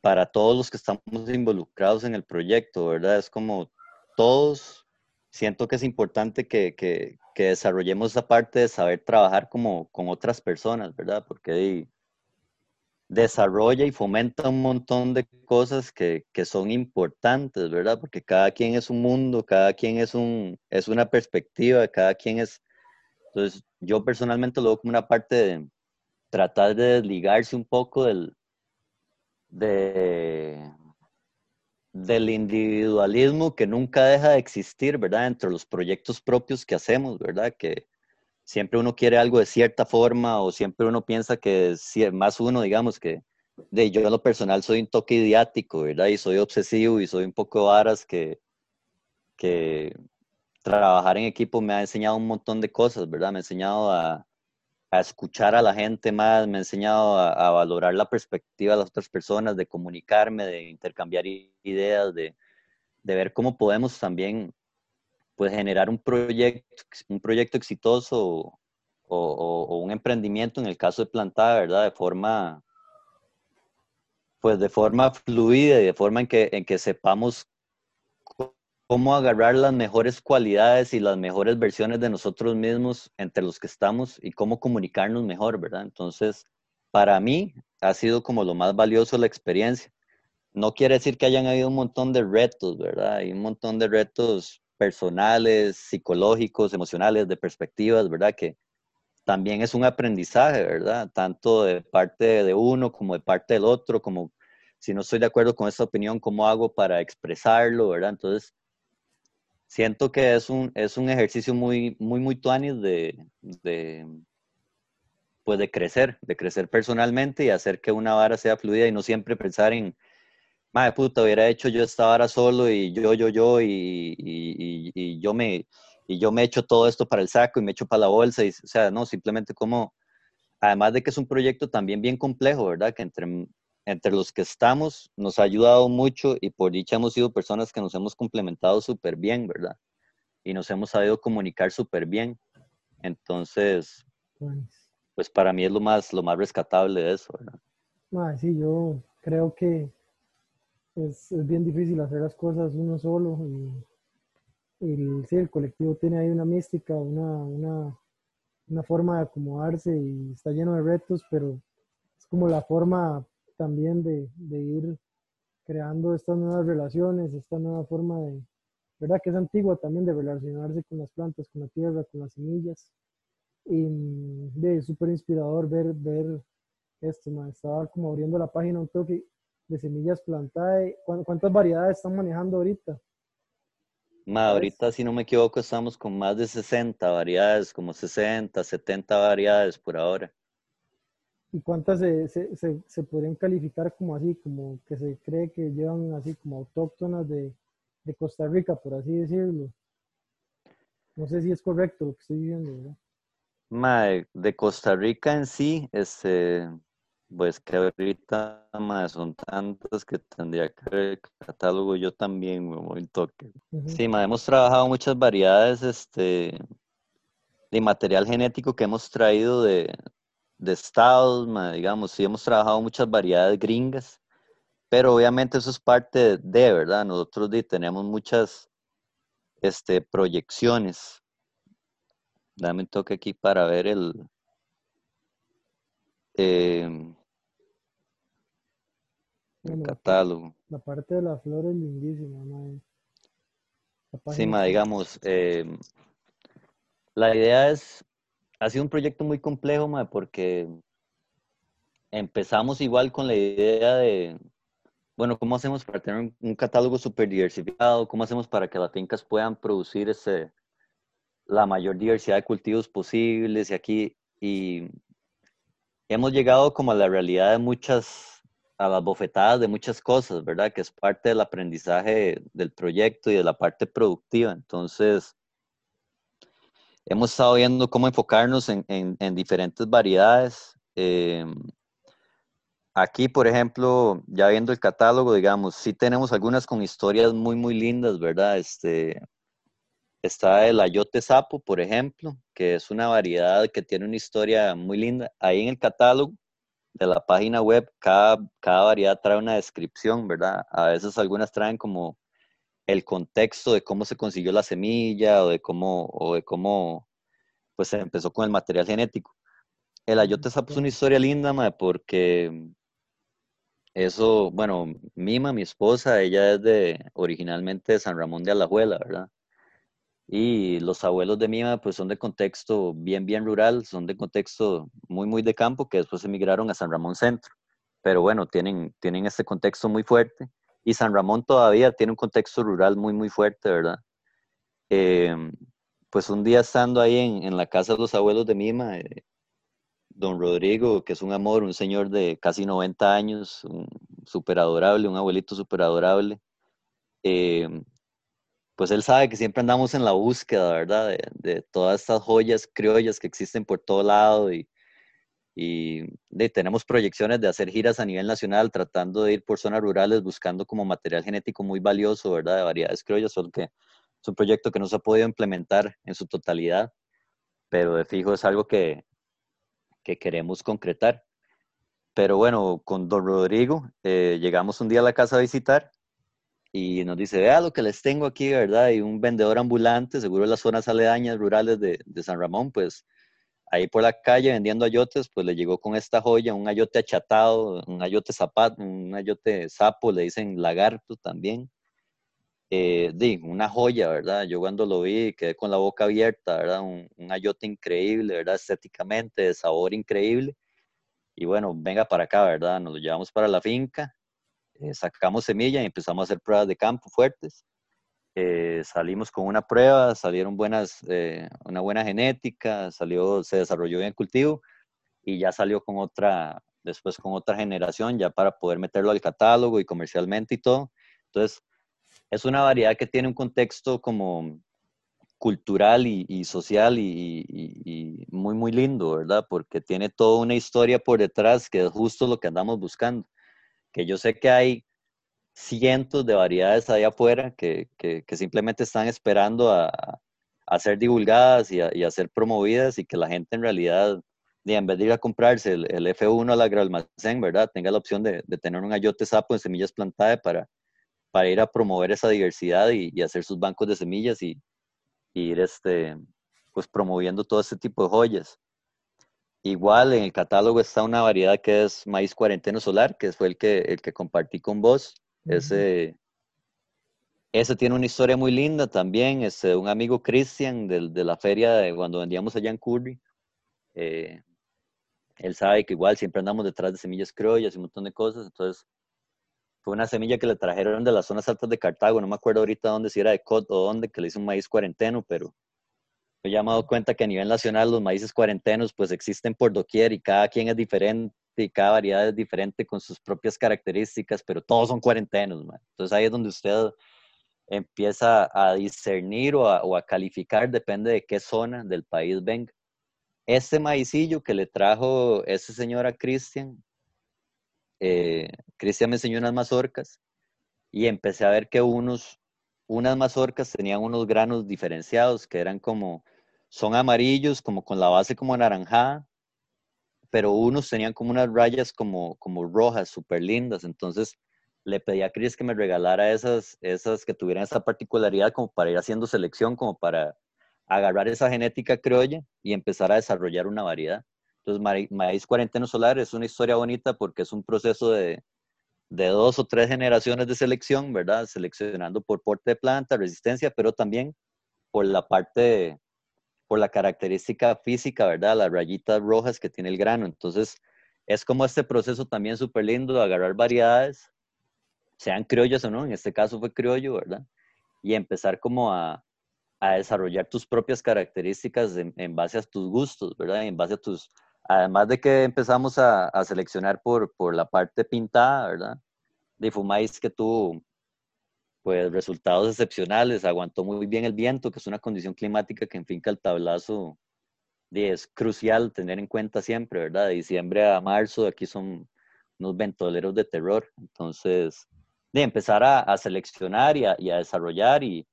para todos los que estamos involucrados en el proyecto, ¿verdad? Es como todos, siento que es importante que, que, que desarrollemos esa parte de saber trabajar como con otras personas, ¿verdad? Porque desarrolla y fomenta un montón de cosas que, que, son importantes, ¿verdad? Porque cada quien es un mundo, cada quien es, un, es una perspectiva, cada quien es... Entonces, yo personalmente lo veo como una parte de tratar de desligarse un poco del, de, del individualismo que nunca deja de existir, ¿verdad? Entre los proyectos propios que hacemos, ¿verdad? Que siempre uno quiere algo de cierta forma o siempre uno piensa que más uno, digamos, que de yo en lo personal soy un toque idiático, ¿verdad? Y soy obsesivo y soy un poco varas que, que trabajar en equipo me ha enseñado un montón de cosas, ¿verdad? Me ha enseñado a, a escuchar a la gente más, me ha enseñado a, valorar la perspectiva de las otras personas, de comunicarme, de intercambiar ideas, de, de ver cómo podemos también pues, generar un proyecto, un proyecto exitoso o, o, un emprendimiento, en el caso de Plantada, ¿verdad? De forma, pues de forma fluida y de forma en que, en que sepamos cómo agarrar las mejores cualidades y las mejores versiones de nosotros mismos entre los que estamos y cómo comunicarnos mejor, ¿verdad? Entonces, para mí ha sido como lo más valioso la experiencia. No quiere decir que hayan habido un montón de retos, ¿verdad? Hay un montón de retos personales, psicológicos, emocionales, de perspectivas, ¿verdad? Que también es un aprendizaje, ¿verdad? Tanto de parte de uno como de parte del otro, como si no estoy de acuerdo con esta opinión, ¿cómo hago para expresarlo, ¿verdad? Entonces, siento que es un, es un ejercicio muy, muy, muy tuanis de, de, pues de crecer, de crecer personalmente y hacer que una vara sea fluida y no siempre pensar en, madre puta, hubiera hecho yo esta vara solo y yo, yo, yo y, y, y, yo me y yo me echo todo esto para el saco y me echo para la bolsa y, o sea, no, simplemente como, además de que es un proyecto también bien complejo, ¿verdad? Que entre entre los que estamos nos ha ayudado mucho y por dicha hemos sido personas que nos hemos complementado súper bien, ¿verdad? Y nos hemos sabido comunicar súper bien. Entonces, pues para mí es lo más, lo más rescatable de eso, ¿verdad? sí, yo creo que es, es, bien difícil hacer las cosas uno solo y, sí, el colectivo tiene ahí una mística, una, una, una forma de acomodarse y está lleno de retos, pero es como la forma también de, de, ir creando estas nuevas relaciones, esta nueva forma de, ¿verdad? Que es antigua también de relacionarse con las plantas, con la tierra, con las semillas. Y de súper inspirador ver, ver esto, estaba como abriendo la página un toque de semillas plantadas. ¿Cuántas variedades están manejando ahorita? Ma, ahorita, si no me equivoco, estamos con más de 60 variedades, como 60, 70 variedades por ahora. ¿Y cuántas se, se, se, podrían calificar como así, como que se cree que llevan así como autóctonas de, de Costa Rica, por así decirlo? No sé si es correcto lo que estoy diciendo, ¿verdad? de Costa Rica en sí, este, pues que ahorita son tantas que tendría que ver el catálogo yo también, me voy toque. Sí, hemos trabajado muchas variedades este, de material genético que hemos traído de, de estados, digamos, sí hemos trabajado muchas variedades gringas, pero obviamente eso es parte de, ¿verdad? Nosotros tenemos muchas este, proyecciones. Dame un toque aquí para ver el... Em, el catálogo. La parte de la flor es lindísima. Sí, digamos, em, la idea es ha sido un proyecto muy complejo, porque empezamos igual con la idea de, bueno, ¿cómo hacemos para tener un, catálogo súper diversificado? ¿Cómo hacemos para que las fincas puedan producir ese, la mayor diversidad de cultivos posibles? Y aquí, y hemos llegado como a la realidad de muchas, a las bofetadas de muchas cosas, ¿verdad? Que es parte del aprendizaje del proyecto y de la parte productiva. Entonces, hemos estado viendo cómo enfocarnos en, diferentes variedades. Eh, aquí, por ejemplo, ya viendo el catálogo, digamos, sí tenemos algunas con historias muy, muy lindas, ¿verdad? Este, está el ayote sapo, por ejemplo, que es una variedad que tiene una historia muy linda. Ahí en el catálogo de la página web, cada, cada variedad trae una descripción, ¿verdad? A veces algunas traen como el contexto de cómo se consiguió la semilla o de cómo, o de cómo pues se empezó con el material genético. El ayote sapo es una historia linda, porque eso, bueno, Mima, mi esposa, ella es de originalmente de San Ramón de Alajuela, ¿verdad? Y los abuelos de Mima, pues son de contexto bien, bien rural, son de contexto muy, muy de campo, que después emigraron a San Ramón Centro. Pero bueno, tienen, tienen este contexto muy fuerte. Y San Ramón todavía tiene un contexto rural muy, muy fuerte, ¿verdad? Em, pues un día estando ahí en, la casa de los abuelos de Mima, eh, don Rodrigo, que es un amor, un señor de casi 90 años, súper adorable, un abuelito súper adorable, em, pues él sabe que siempre andamos en la búsqueda, ¿verdad? De, todas estas joyas criollas que existen por todo lado y, y tenemos proyecciones de hacer giras a nivel nacional tratando de ir por zonas rurales buscando como material genético muy valioso, ¿verdad? De variedades criollas, porque es un proyecto que no se ha podido implementar en su totalidad, pero de fijo es algo que, que queremos concretar. Pero bueno, con don Rodrigo eh, llegamos un día a la casa a visitar y nos dice, vea lo que les tengo aquí, ¿verdad? Y un vendedor ambulante, seguro en las zonas aledañas rurales de, de, San Ramón, pues ahí por la calle vendiendo ayotes, pues le llegó con esta joya, un ayote achatado, un ayote zapato, un ayote sapo, le dicen lagarto también. Eh, una joya, ¿verdad? Yo cuando lo vi quedé con la boca abierta, ¿verdad? Un, un ayote increíble, ¿verdad? Estéticamente, de sabor increíble. Y bueno, venga para acá, ¿verdad? Nos lo llevamos para la finca eh, sacamos semilla y empezamos a hacer pruebas de campo fuertes. Eh, salimos con una prueba, salieron buenas, eh, una buena genética, salió, se desarrolló bien el cultivo y ya salió con otra, después con otra generación ya para poder meterlo al catálogo y comercialmente y todo. Entonces, es una variedad que tiene un contexto como cultural y, social y, y, muy, muy lindo, ¿verdad? Porque tiene toda una historia por detrás que es justo lo que andamos buscando yo sé que hay cientos de variedades ahí afuera que, simplemente están esperando a, ser divulgadas y a, ser promovidas y que la gente en realidad, en vez de ir a comprarse el, el F1 al agroalmacén, ¿verdad? Tenga la opción de, tener un ayote sapo en semillas plantadas para, ir a promover esa diversidad y, y hacer sus bancos de semillas y, y, ir este, pues promoviendo todo este tipo de joyas. Igual en el catálogo está una variedad que es maíz cuarenteno solar, que fue el que, el que compartí con vos. Ese, ese tiene una historia muy linda también. Es este, un amigo Cristian de, la feria de cuando vendíamos allá en Curry. Eh, él sabe que igual siempre andamos detrás de semillas criollas y un montón de cosas. Entonces, fue una semilla que le trajeron de las zonas altas de Cartago. No me acuerdo ahorita dónde, si era de Cot o dónde, que le hizo un maíz cuarenteno, pero me he dado cuenta que a nivel nacional los maíces cuarentenos pues existen por doquier y cada quien es diferente y cada variedad es diferente con sus propias características, pero todos son cuarentenos. Entonces ahí es donde usted empieza a discernir o a, calificar, depende de qué zona del país venga. Este maicillo que le trajo ese señor a Cristian, eh, Cristian me enseñó unas mazorcas y empecé a ver que unos unas mazorcas tenían unos granos diferenciados que eran como, son amarillos, como con la base como anaranjada, pero unos tenían como unas rayas como, como rojas, súper lindas. Entonces le pedí a Chris que me regalara esas, esas que tuvieran esa particularidad como para ir haciendo selección, como para agarrar esa genética criolla y empezar a desarrollar una variedad. Entonces, maíz cuarenteno solar es una historia bonita porque es un proceso de, de dos o tres generaciones de selección, ¿verdad? Seleccionando por porte de planta, resistencia, pero también por la parte, por la característica física, ¿verdad? Las rayitas rojas que tiene el grano. Entonces, es como este proceso también súper lindo de agarrar variedades, sean criollas o no, en este caso fue criollo, ¿verdad? Y empezar como a, a desarrollar tus propias características en, en, base a tus gustos, ¿verdad? En base a tus, además de que empezamos a, seleccionar por, por, la parte pintada, ¿verdad? De Fumais que tuvo pues resultados excepcionales, aguantó muy bien el viento, que es una condición climática que en finca el tablazo es crucial tener en cuenta siempre, ¿verdad? De diciembre a marzo, aquí son unos ventoleros de terror. Entonces, de empezar a, seleccionar y a, desarrollar y,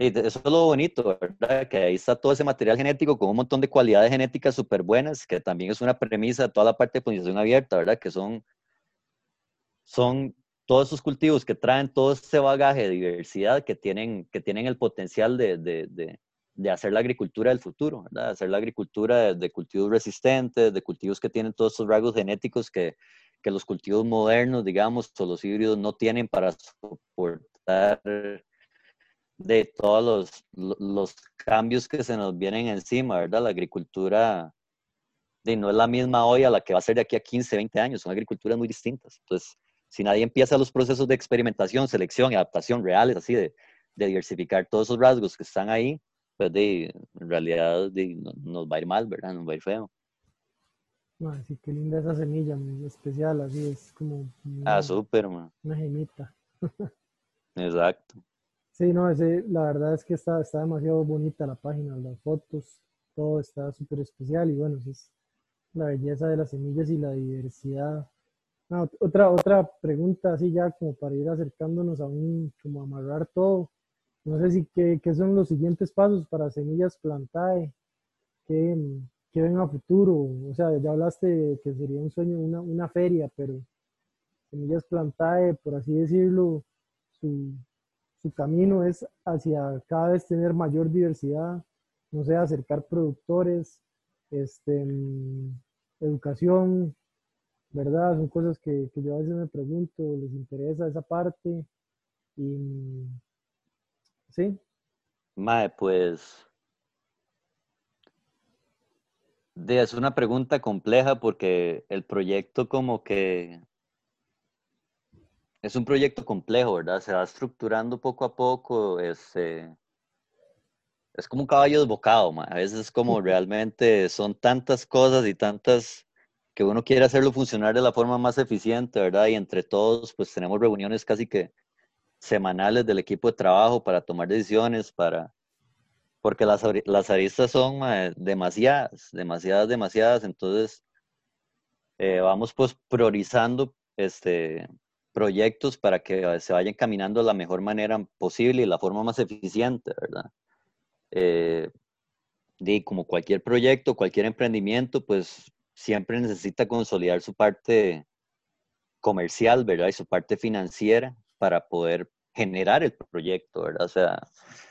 eso es lo bonito, ¿verdad? Que ahí está todo ese material genético con un montón de cualidades genéticas súper buenas, que también es una premisa de toda la parte de polinización abierta, ¿verdad? Que son, son todos esos cultivos que traen todo ese bagaje de diversidad que tienen, que tienen el potencial de, de, de, hacer la agricultura del futuro, ¿verdad? Hacer la agricultura de, cultivos resistentes, de cultivos que tienen todos esos rasgos genéticos que, que los cultivos modernos, digamos, o los híbridos no tienen para soportar de todos los, los cambios que se nos vienen encima, ¿verdad? La agricultura de, no es la misma hoy a la que va a ser de aquí a 15, 20 años, son agriculturas muy distintas. Entonces, si nadie empieza los procesos de experimentación, selección y adaptación reales, así de, de diversificar todos esos rasgos que están ahí, pues de, en realidad de, nos va a ir mal, ¿verdad? Nos va a ir feo. No, sí, qué linda esa semilla, muy especial, así es como... ah, súper, man. Una gemita. Exacto. Sí, no, la verdad es que está, está demasiado bonita la página, las fotos, todo está súper especial y bueno, es la belleza de las semillas y la diversidad. otra, otra pregunta así ya como para ir acercándonos a un, como amarrar todo. No sé si qué, qué son los siguientes pasos para Semillas Plantae, qué, qué ven a futuro. O sea, ya hablaste que sería un sueño, una, una feria, pero Semillas Plantae, por así decirlo, su, su camino es hacia cada vez tener mayor diversidad, no sé, acercar productores, este, mm, educación, ¿verdad? Son cosas que, yo a veces me pregunto, les interesa esa parte y mm, sí. Mae, pues es una pregunta compleja porque el proyecto como que es un proyecto complejo, ¿verdad? Se va estructurando poco a poco. Este, es como un caballo desbocado, a veces es como realmente son tantas cosas y tantas que uno quiere hacerlo funcionar de la forma más eficiente, ¿verdad? Y entre todos, pues tenemos reuniones casi que semanales del equipo de trabajo para tomar decisiones, para porque las, las aristas son demasiadas, demasiadas, demasiadas, entonces eh, vamos pues priorizando este, proyectos para que se vayan caminando de la mejor manera posible y la forma más eficiente, ¿verdad? Eh, como cualquier proyecto, cualquier emprendimiento, pues siempre necesita consolidar su parte comercial, ¿verdad? Y su parte financiera para poder generar el proyecto, ¿verdad? O sea,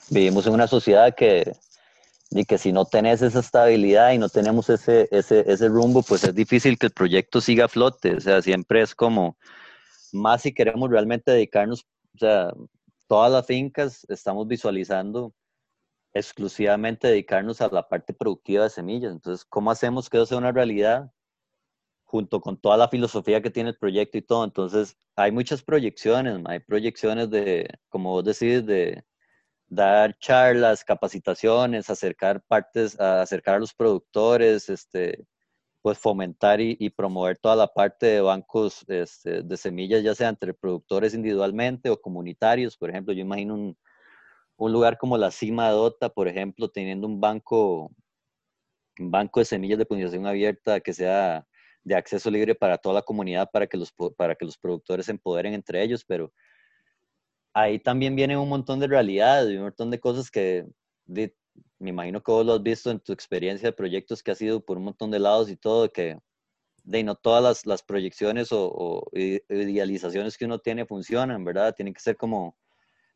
vivimos en una sociedad que, y que si no tenés esa estabilidad y no tenemos ese, ese, ese rumbo, pues es difícil que el proyecto siga a flote. O sea, siempre es como, más si queremos realmente dedicarnos, o todas las fincas estamos visualizando exclusivamente dedicarnos a la parte productiva de semillas. Entonces, ¿cómo hacemos que eso sea una realidad? junto con toda la filosofía que tiene el proyecto y todo. Entonces, hay muchas proyecciones, hay proyecciones de, como vos decís, de dar charlas, capacitaciones, acercar partes, acercar a los productores, este, pues fomentar y, promover toda la parte de bancos este, de semillas, ya sea entre productores individualmente o comunitarios. Por ejemplo, yo imagino un, un lugar como la Cima de Dota, por ejemplo, teniendo un banco, un banco de semillas de polinización abierta que sea de acceso libre para toda la comunidad, para que los, para que los productores se empoderen entre ellos, pero ahí también viene un montón de realidades y un montón de cosas que me imagino que vos lo has visto en tu experiencia de proyectos que ha sido por un montón de lados y todo, que de no todas las, las proyecciones o, idealizaciones que uno tiene funcionan, ¿verdad? Tienen que ser como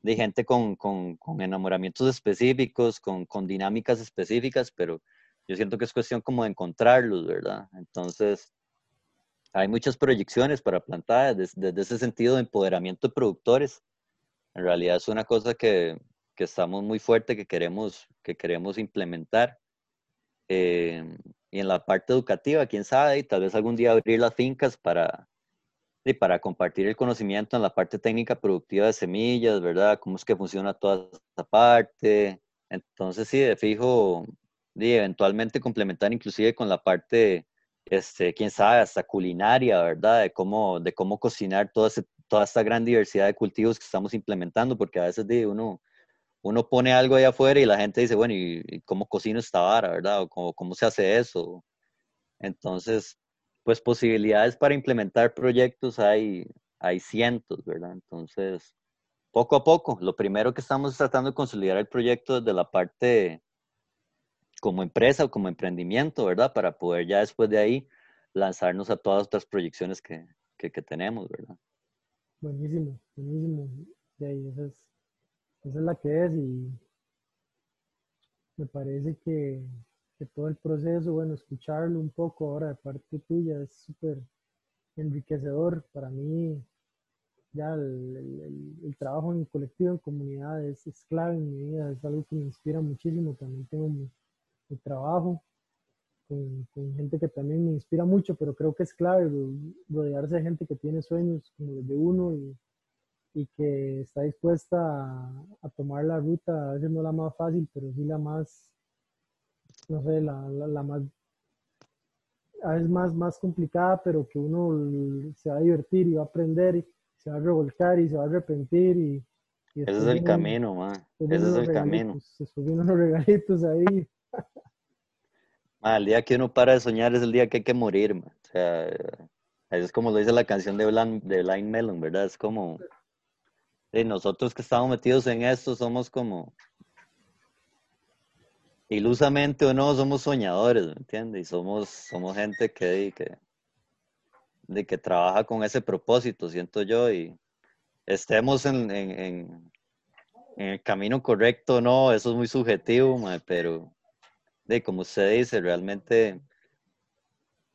de gente con, con, con enamoramientos específicos, con, con, dinámicas específicas, pero yo siento que es cuestión como de encontrarlos, ¿verdad? Entonces, hay muchas proyecciones para plantar desde, ese sentido de empoderamiento de productores. En realidad es una cosa que, que estamos muy fuerte, que queremos, que queremos implementar. Eh, y en la parte educativa, quién sabe, y tal vez algún día abrir las fincas para, y para compartir el conocimiento en la parte técnica productiva de semillas, ¿verdad? Cómo es que funciona toda esa parte. Entonces, sí, de fijo, y eventualmente complementar inclusive con la parte este, quién sabe, hasta culinaria, ¿verdad? De cómo, de cómo cocinar toda, toda esta gran diversidad de cultivos que estamos implementando, porque a veces de uno, uno pone algo ahí afuera y la gente dice, bueno, ¿y, cómo cocino esta vara, verdad? O cómo, cómo se hace eso. Entonces, pues posibilidades para implementar proyectos hay, hay cientos, ¿verdad? Entonces, poco a poco, lo primero que estamos tratando de consolidar el proyecto desde la parte como empresa o como emprendimiento, ¿verdad? Para poder ya después de ahí lanzarnos a todas otras proyecciones que, que, tenemos, ¿verdad? Buenísimo, buenísimo. Y ahí esa es, esa es la que es y me parece que, todo el proceso, bueno, escucharlo un poco ahora de parte tuya es súper enriquecedor para mí. Ya el, el, trabajo en colectivo, en comunidad es, clave en mi vida, es algo que me inspira muchísimo. También tengo mi, trabajo con, con, gente que también me inspira mucho, pero creo que es clave rodearse de gente que tiene sueños como los de uno y, y que está dispuesta a, a, tomar la ruta, a veces no la más fácil, pero sí la más, no sé, la, la, más a veces más, más complicada, pero que uno se va a divertir y va a aprender, y se va a revolcar y se va a arrepentir. Y, Ese es el camino, man. Ese es el camino. Después vienen los regalitos ahí. el día que uno para de soñar es el día que hay que morir, man. O sea, es como lo dice la canción de Blind, de Blind Melon, ¿verdad? Es como... nosotros que estamos metidos en esto somos como ilusamente o no, somos soñadores, ¿me entiendes? Y somos, somos gente que, que, que trabaja con ese propósito, siento yo, y estemos en, en, el camino correcto no, eso es muy subjetivo, pero de como usted dice, realmente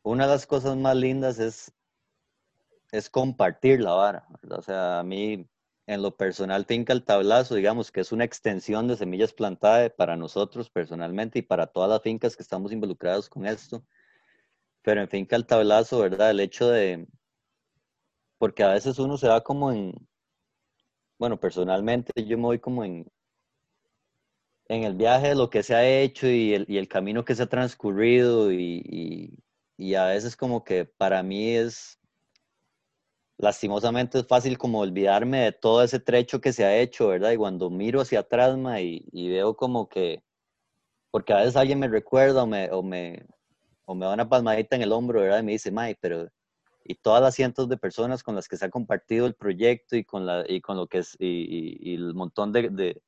una de las cosas más lindas es, es compartir la vara, ¿verdad? O sea, a mí en lo personal Finca el Tablazo, digamos que es una extensión de Semillas Plantadas para nosotros personalmente y para todas las fincas que estamos involucrados con esto. Pero en Finca el Tablazo, ¿verdad? El hecho de, porque a veces uno se va como en, bueno, personalmente yo me voy como en, en el viaje de lo que se ha hecho y el, y el camino que se ha transcurrido y, y a veces como que para mí es lastimosamente es fácil como olvidarme de todo ese trecho que se ha hecho, ¿verdad? Y cuando miro hacia atrás y, y, veo como que, porque a veces alguien me recuerda o me, o me, o me da una palmadita en el hombro, ¿verdad? Y me dice, Mike, pero y todas las cientos de personas con las que se ha compartido el proyecto y con, la, y con lo que es, y, y el montón de,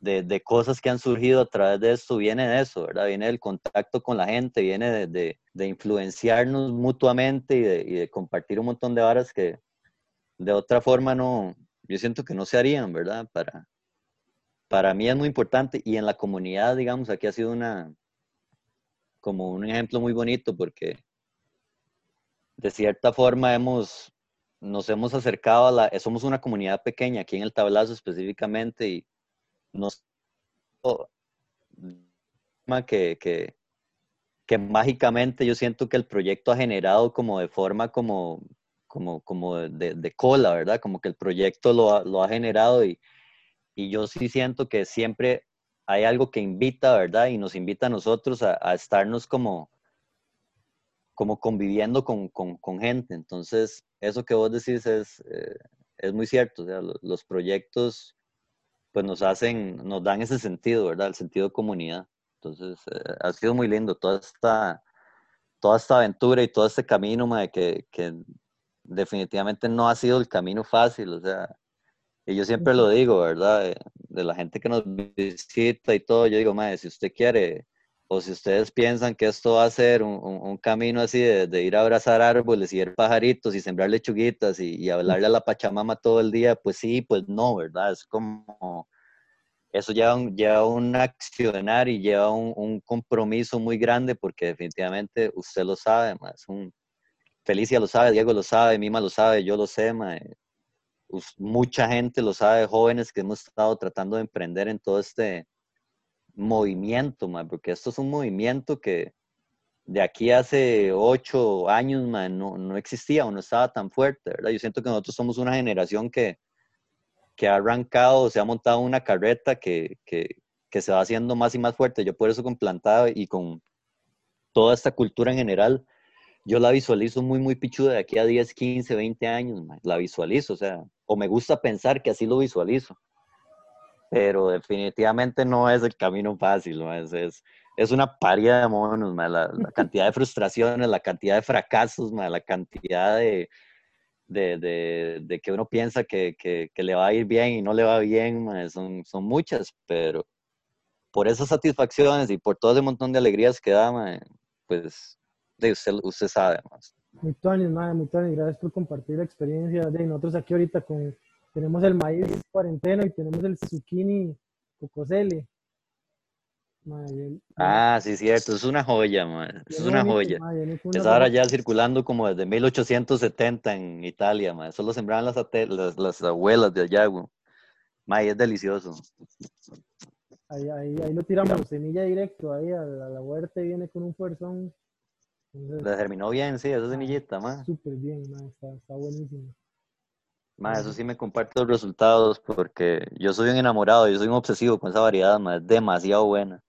de, de, cosas que han surgido a través de esto, viene de eso, ¿verdad? Viene del contacto con la gente, viene de, de influenciarnos mutuamente y de, y de, compartir un montón de varas que de otra forma no, yo siento que no se harían, ¿verdad? Para, para mí es muy importante y en la comunidad, digamos, aquí ha sido una, como un ejemplo muy bonito porque de cierta forma hemos, nos hemos acercado a la, somos una comunidad pequeña aquí en el tablazo específicamente y nos que, que, mágicamente yo siento que el proyecto ha generado como de forma como, como, como de, cola, ¿verdad? Como que el proyecto lo ha, generado y, y, yo sí siento que siempre hay algo que invita, ¿verdad? Y nos invita a nosotros a, a estarnos como, como conviviendo con, con, gente. Entonces, eso que vos decís es, eh, es muy cierto. Los proyectos pues nos hacen, nos dan ese sentido, ¿verdad? El sentido de comunidad. Entonces, eh, ha sido muy lindo toda esta, toda esta aventura y todo este camino que, que, definitivamente no ha sido el camino fácil, o sea, y yo siempre lo digo, ¿verdad? De, la gente que nos visita y todo, yo digo, madre, si usted quiere, o si ustedes piensan que esto va a ser un, un, camino así de, ir a abrazar árboles y ver pajaritos y sembrar lechuguitas y, y hablarle a la Pachamama todo el día, pues sí, pues no, ¿verdad? Es como eso lleva un, lleva un accionar y lleva un, un, compromiso muy grande porque definitivamente usted lo sabe, más un, Felicia lo sabe, Diego lo sabe, Mima lo sabe, yo lo sé, mucha gente lo sabe, jóvenes que hemos estado tratando de emprender en todo este movimiento, porque esto es un movimiento que de aquí hace ocho años no, no, existía o no estaba tan fuerte, ¿verdad? Yo siento que nosotros somos una generación que, que ha arrancado, se ha montado una carreta que, que, que se va haciendo más y más fuerte. Yo por eso con Plantada y con toda esta cultura en general, yo la visualizo muy, muy pichuda de aquí a 10, 15, 20 años, la visualizo, o sea, o me gusta pensar que así lo visualizo. Pero definitivamente no es el camino fácil, es, es, una paria de monos, la, cantidad de frustraciones, la cantidad de fracasos, la cantidad de, de, que uno piensa que, le va a ir bien y no le va bien, son, son muchas, pero por esas satisfacciones y por todo ese montón de alegrías que da, pues de usted, usted sabe. Muy Tony, muy Tony, gracias por compartir la experiencia. De nosotros aquí ahorita con, tenemos el maíz cuarentena y tenemos el zucchini cocosele. Ah, sí, cierto, es una joya, man. es una joya. es ahora ya circulando como desde 1870 en Italia, man. eso lo sembraban las, las, abuelas de allá, güey. es delicioso. Ahí, ahí, ahí, lo tiramos, semilla directo, ahí a la, huerta viene con un fuerzón. Le terminó bien, sí, esa semillita, man. Súper bien, está, está buenísimo. Ma, eso sí me comparte los resultados porque yo soy un enamorado, yo soy un obsesivo con esa variedad, ma, es demasiado buena.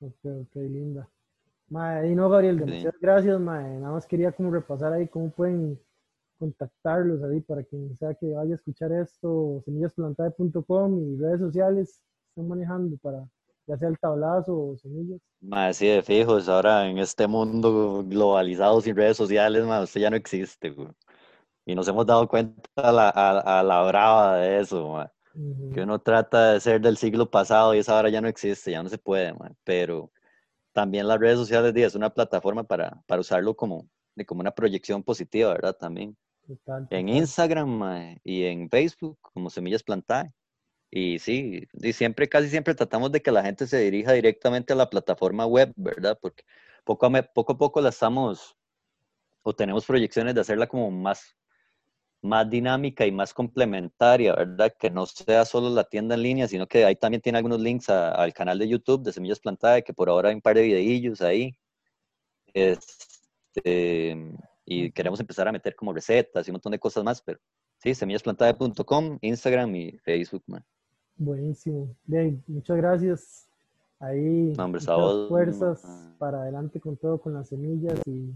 Ok, ok, linda. Madre, no, Gabriel, demasiadas gracias, madre. Nada más quería como repasar ahí cómo pueden contactarlos ahí para quien sea que vaya a escuchar esto, semillasplantae.com y redes sociales están manejando para ya sea el tablazo o semillas. Madre, sí, de fijos, ahora en este mundo globalizado sin redes sociales, madre, usted ya no existe, güey. Y nos hemos dado cuenta a la, a, la brava de eso, madre que uno trata de ser del siglo pasado y esa ahora ya no existe, ya no se puede, pero también las redes sociales es una plataforma para, para usarlo como, como una proyección positiva, ¿verdad? También. En Instagram y en Facebook como Semillas Plantae. Y sí, y siempre, casi siempre tratamos de que la gente se dirija directamente a la plataforma web, ¿verdad? Porque poco a, poco, a poco la estamos, o tenemos proyecciones de hacerla como más más dinámica y más complementaria, ¿verdad? Que no sea solo la tienda en línea, sino que ahí también tiene algunos links al canal de YouTube de Semillas Plantadas, que por ahora hay un par de videillos ahí. Este, y queremos empezar a meter como recetas y un montón de cosas más, pero sí, semillasplantadas.com, Instagram y Facebook, man. Buenísimo. Bien, muchas gracias. Ahí, muchas fuerzas para adelante con todo, con las semillas y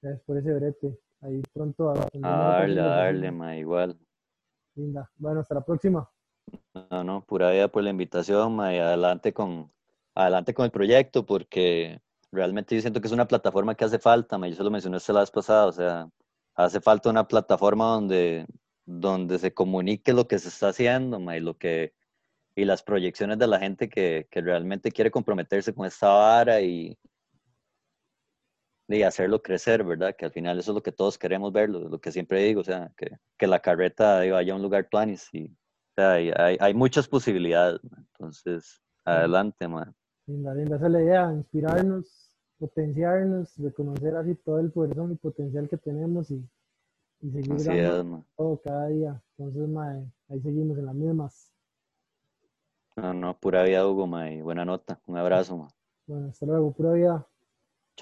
gracias por ese brete. Ahí pronto. A, darle, darle, ma, igual. Linda. Bueno, hasta la próxima. No, no, pura vida por la invitación, ma, y adelante con, adelante con el proyecto, porque realmente yo siento que es una plataforma que hace falta, ma, yo se lo mencioné esta la vez pasada, o sea, hace falta una plataforma donde, donde se comunique lo que se está haciendo, ma, y lo que y las proyecciones de la gente que, que realmente quiere comprometerse con esta vara y, de hacerlo crecer, ¿verdad? Que al final eso es lo que todos queremos ver, lo, que siempre digo, o sea, que, que la carreta vaya a un lugar tuanis y o sea, hay, hay, muchas posibilidades, entonces, adelante, man. Linda, linda, esa es la idea, inspirarnos, potenciarnos, reconocer así todo el poder y potencial que tenemos y, y seguir dando todo cada día. Entonces, man, ahí seguimos en las mismas. No, no, pura vida, Hugo, man, buena nota, un abrazo, man. Bueno, hasta luego, pura vida.